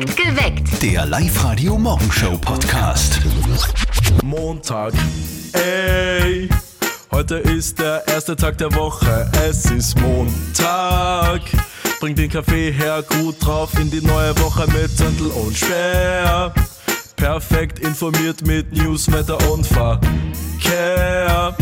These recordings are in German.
Geweckt. Der Live-Radio-Morgenshow-Podcast. Montag. Ey, heute ist der erste Tag der Woche. Es ist Montag. Bring den Kaffee her, gut drauf in die neue Woche mit Zettel und Sperr. Perfekt informiert mit News, Wetter und Verkehr.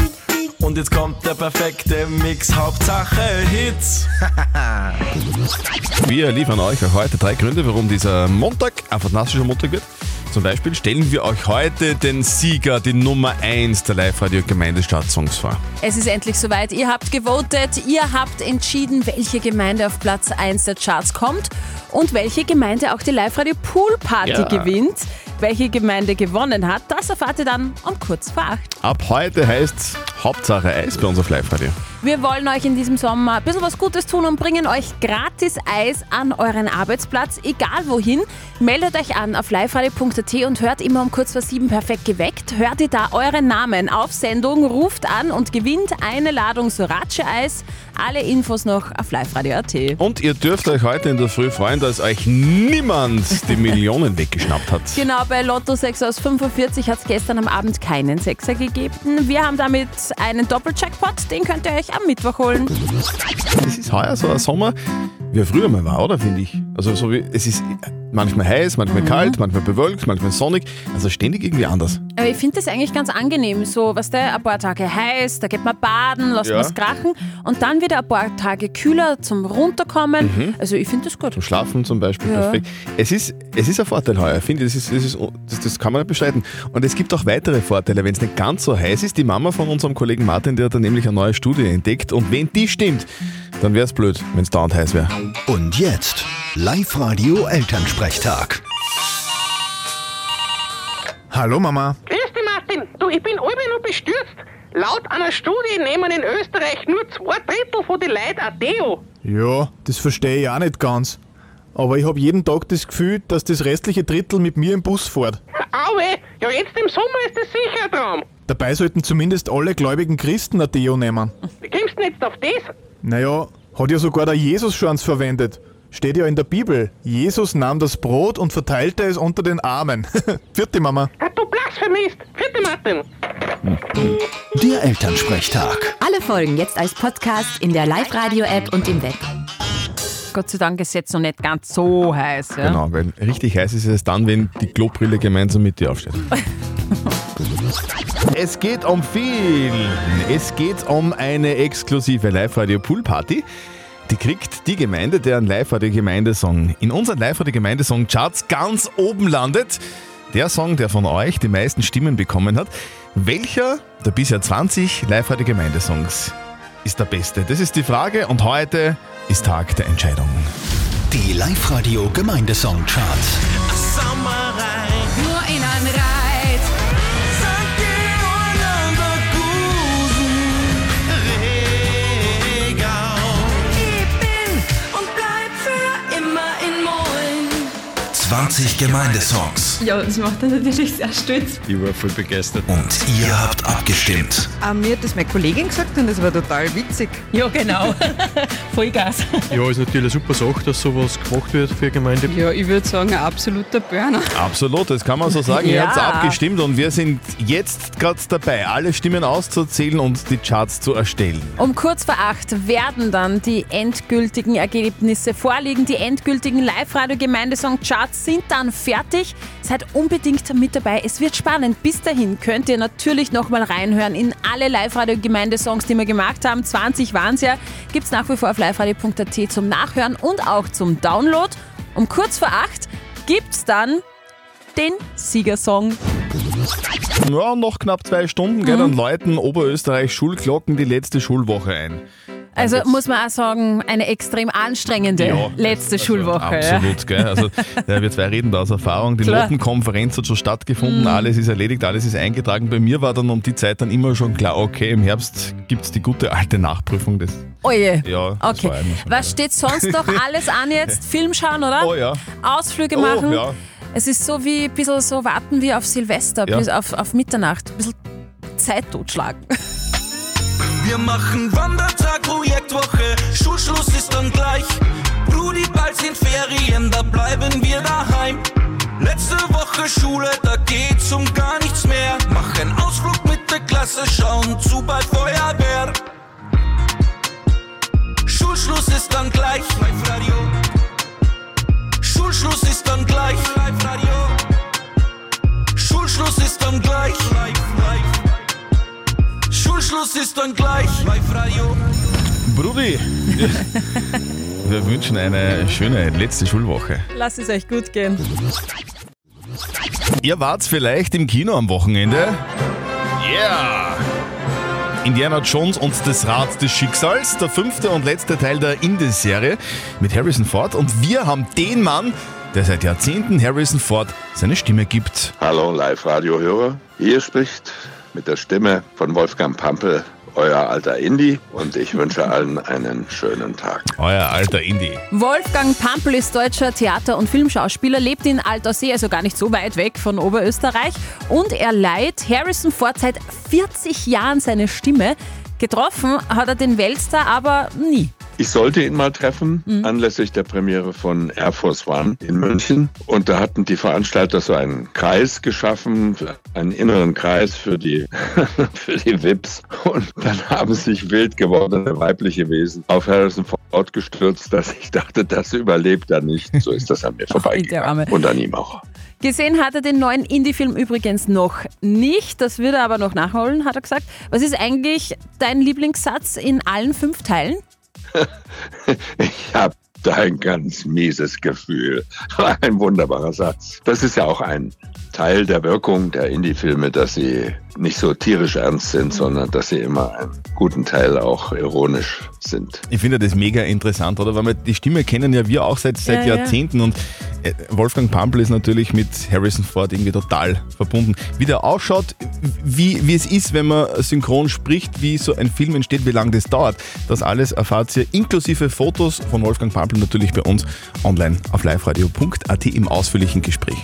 Und jetzt kommt der perfekte Mix, Hauptsache Hits. Wir liefern euch auch heute drei Gründe, warum dieser Montag ein fantastischer Montag wird. Zum Beispiel stellen wir euch heute den Sieger, die Nummer 1 der Live-Radio Gemeindestadt-Songs vor. Es ist endlich soweit. Ihr habt gewotet, ihr habt entschieden, welche Gemeinde auf Platz 1 der Charts kommt und welche Gemeinde auch die Live-Radio Pool Party Ja. gewinnt. Welche Gemeinde gewonnen hat, das erfahrt ihr dann um kurz vor acht. Ab heute heißt Hauptsache Eis bei uns auf Live-Radio. Wir wollen euch in diesem Sommer ein bisschen was Gutes tun und bringen euch gratis Eis an euren Arbeitsplatz, egal wohin. Meldet euch an auf liveradio.at und hört immer um kurz vor sieben perfekt geweckt. Hört ihr da euren Namen auf Sendung, ruft an und gewinnt eine Ladung Sorace-Eis. Alle Infos noch auf liveradio.at. Und ihr dürft euch heute in der Früh freuen, dass euch niemand die Millionen weggeschnappt hat. Genau, bei Lotto 6 aus 45 hat es gestern am Abend keinen Sechser gegeben. Wir haben damit einen Doppeljackpot, den könnt ihr euch am Mittwoch holen. Es ist heuer so ein Sommer, wie er früher mal war, oder? Finde ich. Also so wie, es ist manchmal heiß, manchmal kalt, manchmal bewölkt, manchmal sonnig. Also ständig irgendwie anders. Aber ich finde das eigentlich ganz angenehm. So, weißt du, ein paar Tage heiß, da geht man baden, lässt Ja. was krachen und dann wieder ein paar Tage kühler zum Runterkommen. Also ich finde das gut. Zum Schlafen zum Beispiel Ja. perfekt. Es ist, es ist ein Vorteil heuer, finde ich. Das, ist, das, ist, das, das kann man nicht bestreiten. Und es gibt auch weitere Vorteile, wenn es nicht ganz so heiß ist. Die Mama von unserem Kollegen Martin, der hat da nämlich eine neue Studie entdeckt. Und wenn die stimmt, dann wäre es blöd, wenn es dauernd heiß wäre. Und jetzt Live-Radio Elternsprechtag. Hallo Mama. Grüß dich, Martin. Du, ich bin allweil noch bestürzt. Laut einer Studie nehmen in Österreich nur zwei Drittel von den Leuten ein Deo. Ja, das verstehe ich auch nicht ganz. Aber ich habe jeden Tag das Gefühl, dass das restliche Drittel mit mir im Bus fährt. Auwe, ja jetzt im Sommer ist das sicher ein Traum. Dabei sollten zumindest alle gläubigen Christen ein Deo nehmen. Wie kommst du denn jetzt auf das? Naja, hat ja sogar der Jesus schon eins verwendet. Steht ja in der Bibel. Jesus nahm das Brot und verteilte es unter den Armen. Vierte Mama. Ah, du blasphemist. Vierte Martin. Der Elternsprechtag. Alle Folgen jetzt als Podcast in der Live-Radio-App und im Web. Gott sei Dank ist es jetzt noch nicht ganz so heiß. Ja? Genau, weil richtig heiß ist es dann, wenn die Klobrille gemeinsam mit dir aufsteht. es geht um viel. Es geht um eine exklusive Live-Radio-Pool-Party. Die kriegt die Gemeinde, deren Live-Radio-Gemeindesong in unseren Live-Radio-Gemeindesong-Charts ganz oben landet. Der Song, der von euch die meisten Stimmen bekommen hat. Welcher der bisher 20 Live-Radio-Gemeindesongs ist der beste? Das ist die Frage und heute ist Tag der Entscheidung. Die Live-Radio Gemeindesong-Charts. Nur in ein Reit. 20 Gemeindesongs. Ja, das macht er natürlich sehr stolz. Ich war voll begeistert. Und ihr habt abgestimmt. Ah, mir hat das meine Kollegin gesagt und das war total witzig. Ja, genau. Vollgas. Ja, ist natürlich eine super Sache, dass sowas gemacht wird für Gemeinde. Ja, ich würde sagen, ein absoluter Burner. Absolut, das kann man so sagen. Ihr Ja. habt abgestimmt und wir sind jetzt gerade dabei, alle Stimmen auszuzählen und die Charts zu erstellen. Um kurz vor acht werden dann die endgültigen Ergebnisse vorliegen. Die endgültigen Live-Radio-Gemeindesong-Charts sind dann fertig. Seid unbedingt mit dabei. Es wird spannend. Bis dahin könnt ihr natürlich nochmal reinhören in alle Live-Radio-Gemeindesongs, die wir gemacht haben. 20 waren es ja. Gibt es nach wie vor auf liveradio.at zum Nachhören und auch zum Download. Um kurz vor acht gibt es dann den Siegersong. Ja, noch knapp zwei Stunden, gell, dann läuten Oberösterreich Schulglocken die letzte Schulwoche ein. Also muss man auch sagen, eine extrem anstrengende Ja, letzte also Schulwoche. ja. Absolut, gell? Also ja, wir zwei reden da aus Erfahrung. Die Klar. Notenkonferenz hat schon stattgefunden, Mhm. alles ist erledigt, alles ist eingetragen. Bei mir war dann um die Zeit dann immer schon klar, okay, im Herbst gibt es die gute alte Nachprüfung. Das, Oje. ja, das Okay. Was steht sonst noch alles an jetzt? Film schauen, oder? Oh ja. Ausflüge Oh, machen. ja. Es ist so wie ein bisschen so warten wie auf Silvester, Ja. bis auf, auf Mitternacht. Ein bisschen Zeit totschlagen. Wir machen Wandertag, Projektwoche, Schulschluss ist dann gleich. Rudi, bald sind Ferien, da bleiben wir daheim. Woche Schule, da geht's um gar nichts mehr. Mach einen Ausflug mit der Klasse, schauen zu bei Feuerwehr. Schulschluss ist dann gleich. Live-Radio. Schulschluss ist dann gleich. Live-Radio. Brudi, wir wünschen eine schöne letzte Schulwoche. Lasst es euch gut gehen. Ihr wart vielleicht im Kino am Wochenende? Yeah! Indiana Jones und das Rad des Schicksals, der fünfte und letzte Teil der Indie-Serie mit Harrison Ford. Und wir haben den Mann, der seit Jahrzehnten Harrison Ford seine Stimme gibt. Hallo Live-Radio-Hörer. Hier spricht mit der Stimme von Wolfgang Pampel euer alter Indie und ich wünsche allen einen schönen Tag. Euer alter Indie. Wolfgang Pampel ist deutscher Theater- und Filmschauspieler, lebt in Altersee, also gar nicht so weit weg von Oberösterreich. Und er leiht Harrison Ford seit 40 Jahren seine Stimme. Getroffen hat er den Weltstar aber nie. Ich sollte ihn mal treffen, anlässlich der Premiere von Air Force One in München. Und da hatten die Veranstalter so einen Kreis geschaffen, einen inneren Kreis für die, für die VIPs. Und dann haben sich wild gewordene weibliche Wesen auf Harrison Ford gestürzt, dass ich dachte, das überlebt er nicht. So ist das an mir vorbeigegangen. Und an ihm auch. Gesehen hat er den neuen Indie-Film übrigens noch nicht. Das wird er aber noch nachholen, hat er gesagt. Was ist eigentlich dein Lieblingssatz in allen fünf Teilen? Ich habe da ein ganz mieses Gefühl. Ein wunderbarer Satz. Das ist ja auch ein Teil der Wirkung der Indie-Filme, dass sie nicht so tierisch ernst sind, sondern dass sie immer einen guten Teil auch ironisch sind. Ich finde das mega interessant, oder? Weil wir die Stimme kennen ja wir auch seit, seit Ja, ja. Jahrzehnten und äh, Wolfgang Pampel ist natürlich mit Harrison Ford irgendwie total verbunden. Wie der ausschaut, wie, wie es ist, wenn man synchron spricht, wie so ein Film entsteht, wie lange das dauert, das alles erfahrt ihr inklusive Fotos von Wolfgang Pampel natürlich bei uns online auf liveradio.at im ausführlichen Gespräch.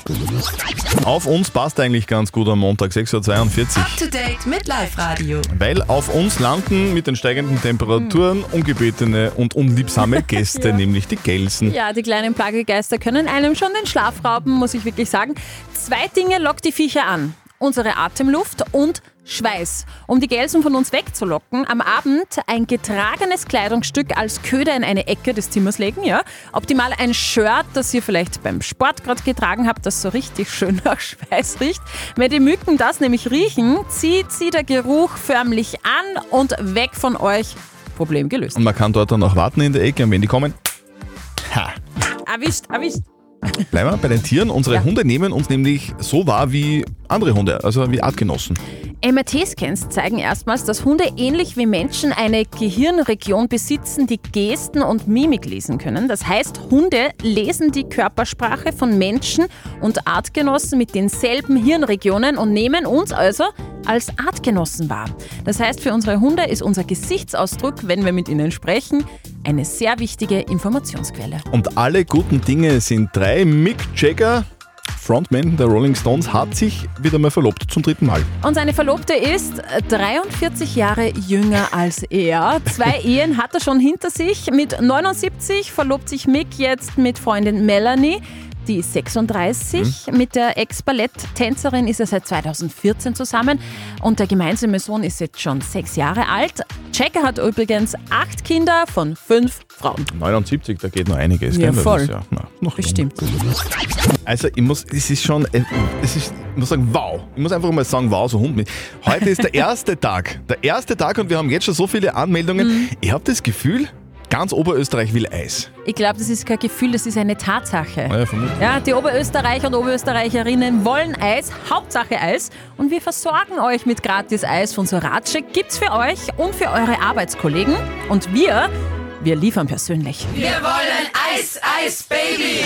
Auf uns passt eigentlich ganz gut am Montag, 6.42 Uhr. Up to date mit Live Radio. Weil auf uns landen mit den steigenden Temperaturen ungebetene und unliebsame Gäste, Ja. nämlich die Gelsen. Ja, die kleinen Plagegeister können einem schon den Schlaf rauben, muss ich wirklich sagen. Zwei Dinge lockt die Viecher an. Unsere Atemluft und Schweiß. Um die Gelsen von uns wegzulocken, am Abend ein getragenes Kleidungsstück als Köder in eine Ecke des Zimmers legen. Ja? Optimal ein Shirt, das ihr vielleicht beim Sport gerade getragen habt, das so richtig schön nach Schweiß riecht. Wenn die Mücken das nämlich riechen, zieht sie der Geruch förmlich an und weg von euch. Problem gelöst. Und man kann dort dann auch warten in der Ecke und wenn die kommen, ha, Erwischt, erwischt. bleiben wir bei den Tieren. Unsere Ja. Hunde nehmen uns nämlich so wahr wie andere Hunde, also wie Artgenossen. MRT-Scans zeigen erstmals, dass Hunde ähnlich wie Menschen eine Gehirnregion besitzen, die Gesten und Mimik lesen können. Das heißt, Hunde lesen die Körpersprache von Menschen und Artgenossen mit denselben Hirnregionen und nehmen uns also als Artgenossen wahr. Das heißt, für unsere Hunde ist unser Gesichtsausdruck, wenn wir mit ihnen sprechen, eine sehr wichtige Informationsquelle. Und alle guten Dinge sind drei. Mick Jagger, Frontman der Rolling Stones, hat sich wieder mal verlobt zum dritten Mal. Und seine Verlobte ist 43 Jahre jünger als er. Zwei Ehen hat er schon hinter sich. Mit 79 verlobt sich Mick jetzt mit Freundin Melanie. Die ist 36. Mit der Ex-Ballett-Tänzerin ist er seit 2014 zusammen. Und der gemeinsame Sohn ist jetzt schon sechs Jahre alt. Checker hat übrigens acht Kinder von fünf Frauen. 79, da geht noch einiges. Ja? Das voll. Ist ja, na, noch Bestimmt. Also ich muss, es ist schon, es ist, ich muss sagen, wow. Ich muss einfach mal sagen, wow, so Hund mit. Heute ist der erste Tag. Der erste Tag und wir haben jetzt schon so viele Anmeldungen. Mhm. Ich habe das Gefühl, ganz Oberösterreich will Eis. Ich glaube, das ist kein Gefühl, das ist eine Tatsache. Ja, vermutlich. Ja, die Oberösterreicher und Oberösterreicherinnen wollen Eis, Hauptsache Eis. Und wir versorgen euch mit gratis Eis von Sorace. Gibt's für euch und für eure Arbeitskollegen. Und wir, wir liefern persönlich. Wir wollen Eis, Eis, Baby.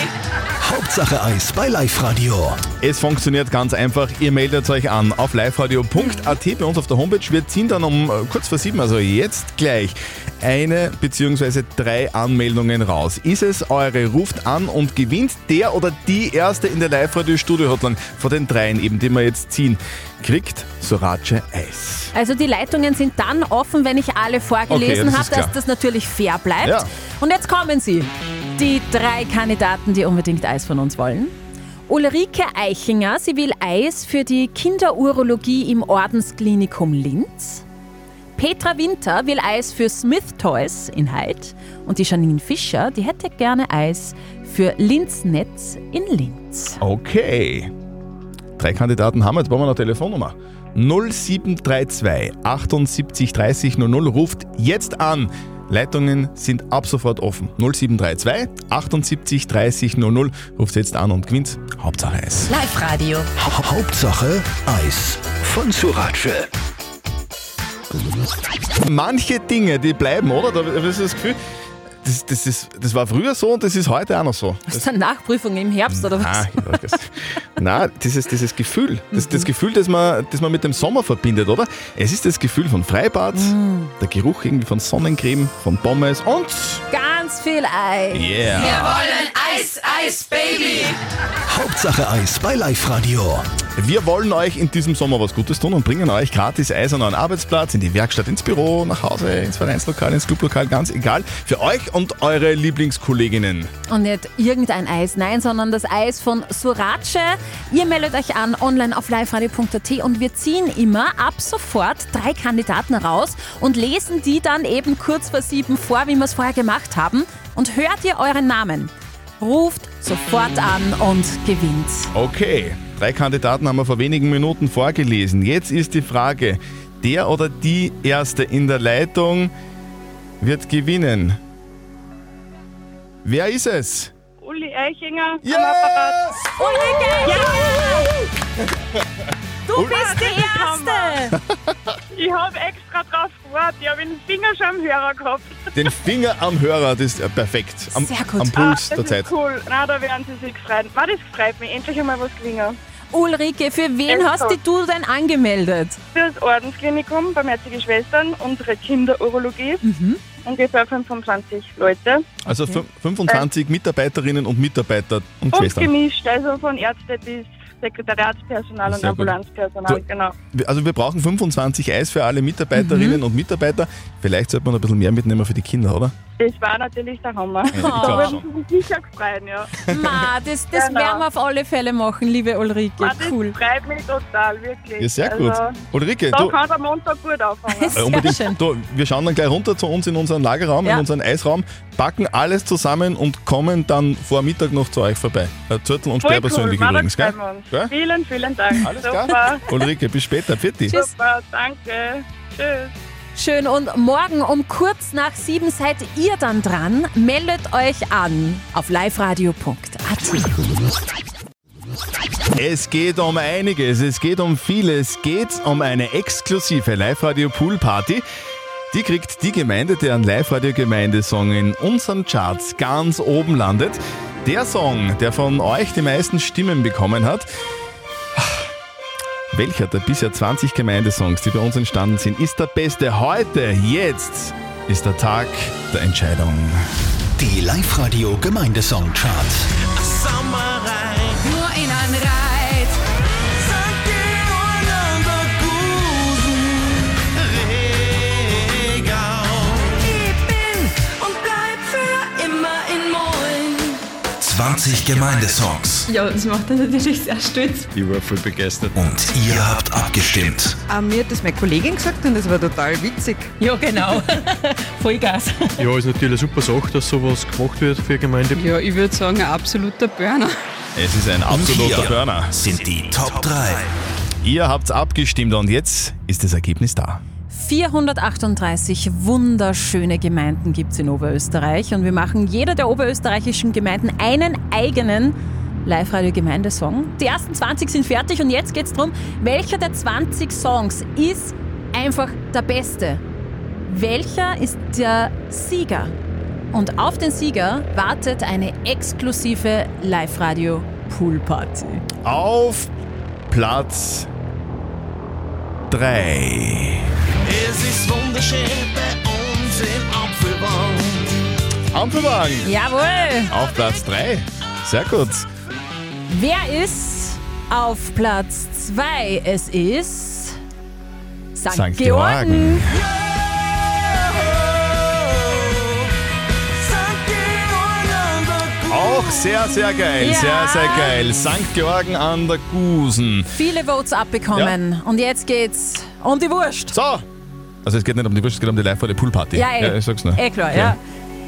Hauptsache Eis bei Live Radio. Es funktioniert ganz einfach. Ihr meldet euch an auf liveradio.at bei uns auf der Homepage. Wir ziehen dann um äh, kurz vor sieben, also jetzt gleich, eine bzw. drei Anmeldungen raus. Ist es eure, ruft an und gewinnt der oder die erste in der Live-Radio-Studio-Hotline von den dreien eben, die wir jetzt ziehen, kriegt Sorace Eis. Also die Leitungen sind dann offen, wenn ich alle vorgelesen Okay, habe, dass das natürlich fair bleibt. Ja. Und jetzt kommen sie. Die drei Kandidaten, die unbedingt Eis von uns wollen. Ulrike Eichinger, sie will Eis für die Kinderurologie im Ordensklinikum Linz. Petra Winter will Eis für Smith Toys in Heid. Und die Janine Fischer, die hätte gerne Eis für Linz Netz in Linz. Okay. Drei Kandidaten haben wir, jetzt brauchen wir noch eine Telefonnummer. 0732 78 30 00 ruft jetzt an. Leitungen sind ab sofort offen. 0732 78 30 00 ruft jetzt an und gewinnt Hauptsache Eis. Live-Radio. Hauptsache Eis. Von Surace. Manche Dinge, die bleiben, oder? Da hast du das Gefühl, das, das, ist, das war früher so und das ist heute auch noch so. Das ist eine Nachprüfung im Herbst oder was? Ich weiß das. Nein, dieses, dieses Gefühl, das, das Gefühl, das man, das man mit dem Sommer verbindet, oder? Es ist das Gefühl von Freibad, der Geruch irgendwie von Sonnencreme, von Pommes und Ganz viel Eis. Yeah. Wir wollen Eis, Eis, Baby. Hauptsache Eis bei Live-Radio. Wir wollen euch in diesem Sommer was Gutes tun und bringen euch gratis Eis an euren Arbeitsplatz, in die Werkstatt, ins Büro, nach Hause, ins Vereinslokal, ins Clublokal, ganz egal. Für euch und eure Lieblingskolleginnen. Und nicht irgendein Eis, nein, sondern das Eis von Surace. Ihr meldet euch an online auf liveradio.at und wir ziehen immer ab sofort drei Kandidaten raus und lesen die dann eben kurz vor sieben vor, wie wir es vorher gemacht haben. Und hört ihr euren Namen, ruft sofort an und gewinnt. Okay, drei Kandidaten haben wir vor wenigen Minuten vorgelesen. Jetzt ist die Frage, der oder die Erste in der Leitung wird gewinnen. Wer ist es? Uli Eichinger Yes! am Apparat. Du bist die Erste! Ich habe extra drauf gewartet. Ich habe den Finger schon am Hörer gehabt. Den Finger am Hörer, das ist äh, perfekt. Am, Sehr gut. am Ah, Puls das der Zeit. cool. Na, da werden Sie sich gefreut. Ma, das freut mich. Endlich einmal was gewinnen. Ulrike, für wen Echt hast so. dich du denn angemeldet? Für das Ordensklinikum Barmherzige Schwestern, unsere Kinderurologie. Ungefähr 25 Leute. Also fün- 25 Mitarbeiterinnen und Mitarbeiter und Und Schwestern. gemischt, also von Ärzte bis Sekretariatspersonal und gut. Ambulanzpersonal, Du- genau. Also wir brauchen 25 Eis für alle Mitarbeiterinnen und Mitarbeiter. Vielleicht sollte man ein bisschen mehr mitnehmen für die Kinder, oder? Das war natürlich der Hammer. ich schon. würden Sie sich sicher gefreut, ja. Ma, das, das Genau. werden wir auf alle Fälle machen, liebe Ulrike. Ma, das Cool. freut mich total, wirklich. Ja, sehr gut. Also, Ulrike, da du, kann der Montag gut anfangen. äh, unbedingt, schön. du, wir schauen dann gleich runter zu uns in unseren Lagerraum, Ja. in unseren Eisraum, packen alles zusammen und kommen dann vor Mittag noch zu euch vorbei. Äh, Zürtel und Voll Sperr persönlich cool. Übrigens, gell? Gell? Vielen, vielen Dank. Alles Super. klar? Ulrike, bis später. Pfiat Tschüss. Super, danke. Tschüss. Schön. Und morgen um kurz nach sieben seid ihr dann dran. Meldet euch an auf liveradio.at. Es geht um einiges, es geht um vieles, es geht um eine exklusive Live-Radio Pool Party. Die kriegt die Gemeinde, deren Live-Radio-Gemeindesong in unseren Charts ganz oben landet. Der Song, der von euch die meisten Stimmen bekommen hat. Welcher der bisher 20 Gemeindesongs, die bei uns entstanden sind, ist der beste heute? Jetzt ist der Tag der Entscheidung. Die Live-Radio Gemeindesong-Charts. 20 Gemeindesongs. Ja, das macht mich natürlich sehr stolz. Ich war voll begeistert. Und ihr habt abgestimmt. Ah, mir hat das meine Kollegin gesagt und das war total witzig. Ja, genau. Vollgas. Ja, ist natürlich eine super Sache, dass sowas gemacht wird für Gemeinde. Ja, ich würde sagen, ein absoluter Burner. Es ist ein absoluter Hier Burner. sind die Top 3. Ihr habt's abgestimmt und jetzt ist das Ergebnis da. 438 wunderschöne Gemeinden gibt es in Oberösterreich und wir machen jeder der oberösterreichischen Gemeinden einen eigenen Live-Radio-Gemeindesong. Die ersten 20 sind fertig und jetzt geht es darum, welcher der 20 Songs ist einfach der beste. Welcher ist der Sieger? Und auf den Sieger wartet eine exklusive Live-Radio-Pool-Party. Auf Platz 3. Es ist wunderschön bei uns im Apfelbaum. Ampelwagen. Jawohl! Auf Platz 3. Sehr gut. Wer ist auf Platz 2? Es ist St. St. Georgen. Georgen. Auch auch. Sehr, sehr geil. Ja. Sehr, sehr geil. St. Georgen an der Gusen. Viele Votes abbekommen. Und jetzt geht's um die Wurst. So. Also es geht nicht um die Wurst, es geht um die Live-Radio-Pool-Party. Ja, eh. ich sag's nur. Eh klar, ja.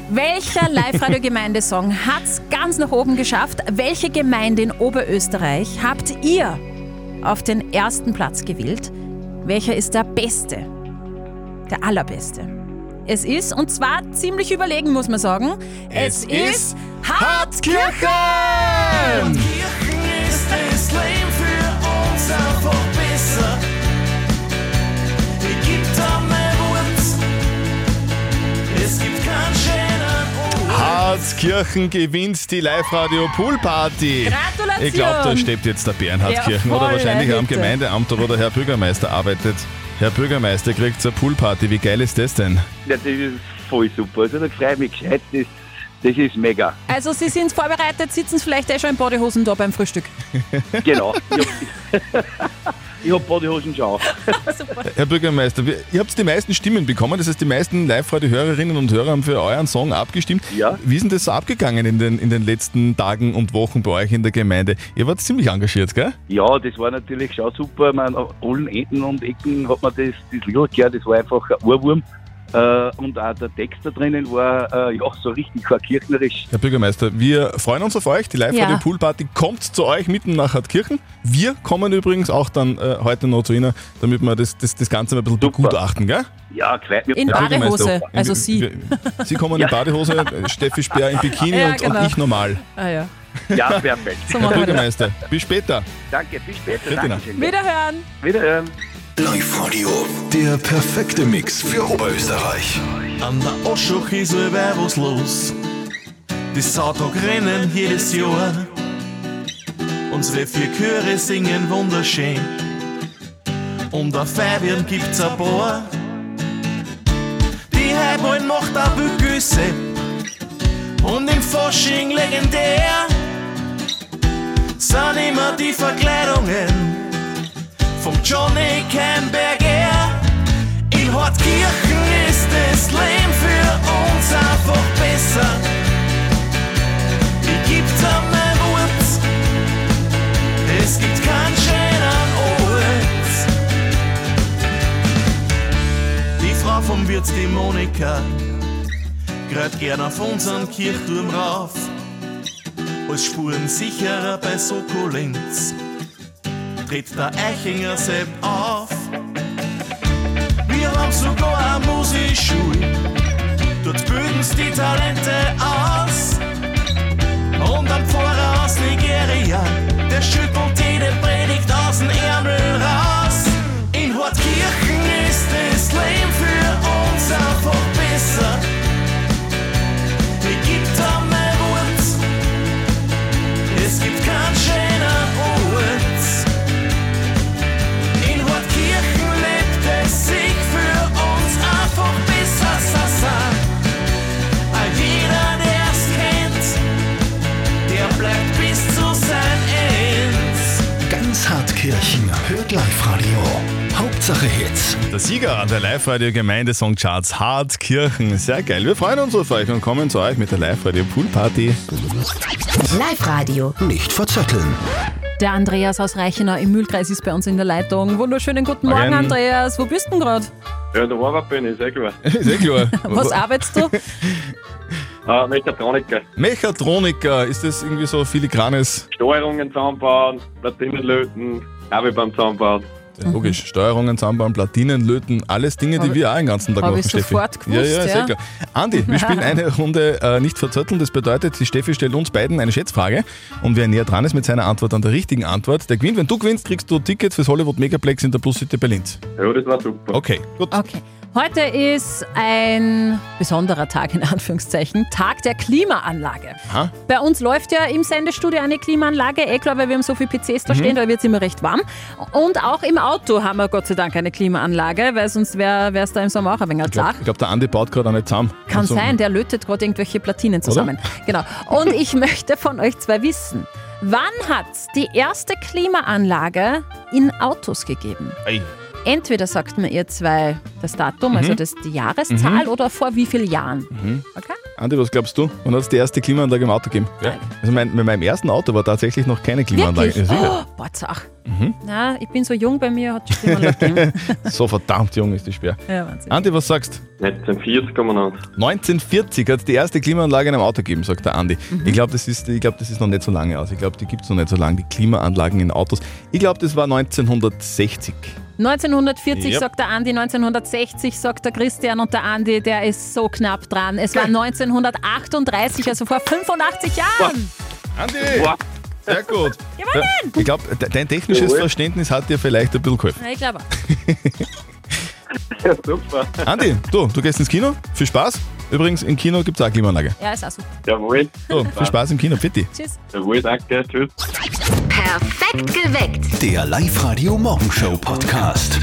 Welcher Live-Radio-Gemeindesong hat's ganz nach oben geschafft? Welche Gemeinde in Oberösterreich habt ihr auf den ersten Platz gewählt? Welcher ist der beste? Der allerbeste? Es ist, und zwar ziemlich überlegen, muss man sagen, es, ist Hartkirchen! Kirchen ist das Leben für uns einfach Harzkirchen gewinnt die Live-Radio-Pool-Party. Gratulation! Ich glaube, da steht jetzt der Bernhardkirchen Ja, oder wahrscheinlich am bitte. Gemeindeamt oder wo der Herr Bürgermeister arbeitet. Herr Bürgermeister kriegt zur Poolparty. Wie geil ist das denn? Ja, das ist voll super. Also da freue ich mich gescheit. Das, das ist mega. Also Sie sind vorbereitet, sitzen vielleicht eh schon in Bodyhosen da beim Frühstück. Genau. Ich hab, ich hab Bodyhosen schon auf. Herr Bürgermeister, wir- ihr habt die meisten Stimmen bekommen, das heißt, die meisten Live-Radio-Hörerinnen und Hörer haben für euren Song abgestimmt. Ja. Wie ist denn das so abgegangen in den, in den letzten Tagen und Wochen bei euch in der Gemeinde? Ihr wart ziemlich engagiert, gell? Ja, das war natürlich schon super. Man, auf allen Enden und Ecken hat man das, das Lied gehört. Das war einfach ein Ohrwurm. Äh, und auch der Text da drinnen war äh, ja so richtig kirchnerisch. Herr Bürgermeister, wir freuen uns auf euch. Die Live-Radio-Pool-Party kommt zu euch mitten nach Hartkirchen. Wir kommen übrigens auch dann äh, heute noch zu Ihnen, damit wir das, das, das Ganze mal ein bisschen begutachten, gell? Ja, gefällt mir. In Herr Badehose, also wir- Sie. wir- Sie kommen in Badehose, Steffi Speer in Bikini Ja, und, genau. und ich normal. Ah ja. Ja, perfekt. So Herr wir. Bürgermeister, bis später. Danke, bis später. Dankeschön. Wiederhören! Wiederhören. Live-Radio, der perfekte Mix für Oberösterreich. An der Oschach ist was los. Die Sautag rennen jedes Jahr. Unsere vier Chöre singen wunderschön. Und auf Feiern gibt's ein paar. Die Heimwollen macht auch Bügüsse. Und im Fasching legendär sind immer die Verkleidungen vom Johnny Camberger. In Hartkirchen ist das Leben für uns einfach besser. Ich geb da mein es gibt keinen schönen Ort. Die Frau vom Wirt, die Monika, grad gern auf unseren Kirchturm rauf. Als Spurensicherer bei Sokolinz tritt der Eichinger Sepp auf. Wir haben sogar eine Musikschule, dort bilden's die Talente aus. Und ein Pfarrer aus Nigeria, der schüttelt jede Predigt aus dem Ärmel raus. In Hartkirchen ist das Leben für uns einfach besser. Der Sieger an der Live-Radio-Gemeindesong-Charts Hartkirchen. Sehr geil. Wir freuen uns auf euch und kommen zu euch mit der Live-Radio-Pool-Party. Live-Radio. Nicht verzetteln. Der Andreas aus Reichenau im Mühlkreis ist bei uns in der Leitung. Wunderschönen guten Morgen, Morgen. Andreas. Wo bist du denn gerade? Ja, da war bin ich, sehr klar. Ist eh klar. Was arbeitest du? Ah, Mechatroniker. Mechatroniker, ist das irgendwie so filigranes? Steuerungen zusammenbauen, Platinen löten, auch wie beim Zusammenbauen. Logisch, Steuerungen zusammenbauen, Platinen löten, alles Dinge, die Hab- wir auch den ganzen Tag machen, ich Steffi. sofort gewusst, ja, ja, sehr ja. klar. Andi, wir spielen eine Runde äh, nicht verzötteln. Das bedeutet, die Steffi stellt uns beiden eine Schätzfrage und wer näher dran ist mit seiner Antwort an der richtigen Antwort, der gewinnt. Wenn du gewinnst, kriegst du ein Ticket fürs Hollywood Megaplex in der Plus City Berlin. Ja, das war super. Okay, gut. Okay. Heute ist ein besonderer Tag in Anführungszeichen, Tag der Klimaanlage. Aha. Bei uns läuft ja im Sendestudio eine Klimaanlage, eh klar, weil wir haben so viele PCs da Mhm. stehen, da wird es immer recht warm. Und auch im Auto haben wir Gott sei Dank eine Klimaanlage, weil sonst wäre es da im Sommer auch ein wenig Ich glaube, glaub, der Andi baut gerade auch nicht zusammen. Kann Also, sein, der lötet gerade irgendwelche Platinen zusammen. Genau. Und ich möchte von euch zwei wissen, wann hat es die erste Klimaanlage in Autos gegeben? Ei. Entweder sagt mir ihr zwei das Datum, Mhm. also das, die Jahreszahl, Mhm. oder vor wie vielen Jahren. Mhm. Okay? Andi, was glaubst du? Wann hat es die erste Klimaanlage im Auto gegeben? Ja. Also mein, mit meinem ersten Auto war tatsächlich noch keine Klimaanlage. Wirklich? Ja. Oh, Botzach. Mhm. Na, ich bin so jung, bei mir hat die Klimaanlage gegeben. so verdammt jung ist die Sperr. Ja, Wahnsinn. Andi, was sagst 1940 kommen wir 1940 hat es die erste Klimaanlage in einem Auto gegeben, sagt der Andi. Mhm. Ich glaube, das, ist- ich glaub, das ist noch nicht so lange aus. Ich glaube, die gibt es noch nicht so lange, die Klimaanlagen in Autos. Ich glaube, das war 1960. 1940 Yep. sagt der Andi, 1960 sagt der Christian und der Andi, der ist so knapp dran. Es war 1938, also vor 85 Jahren. Andi! Sehr gut. Gewonnen! Ich glaube, dein technisches Jawohl. Verständnis hat dir vielleicht ein bisschen geholfen. Ja, ich glaube. Ja, super. Andi, du, du gehst ins Kino. Viel Spaß. Übrigens, im Kino gibt es auch Klimaanlage. Ja, ist auch super. Jawohl. So, viel Spaß im Kino. Fitti. Tschüss. Jawohl, danke. Tschüss. Perfekt geweckt. Der Live-Radio Morgenshow Podcast.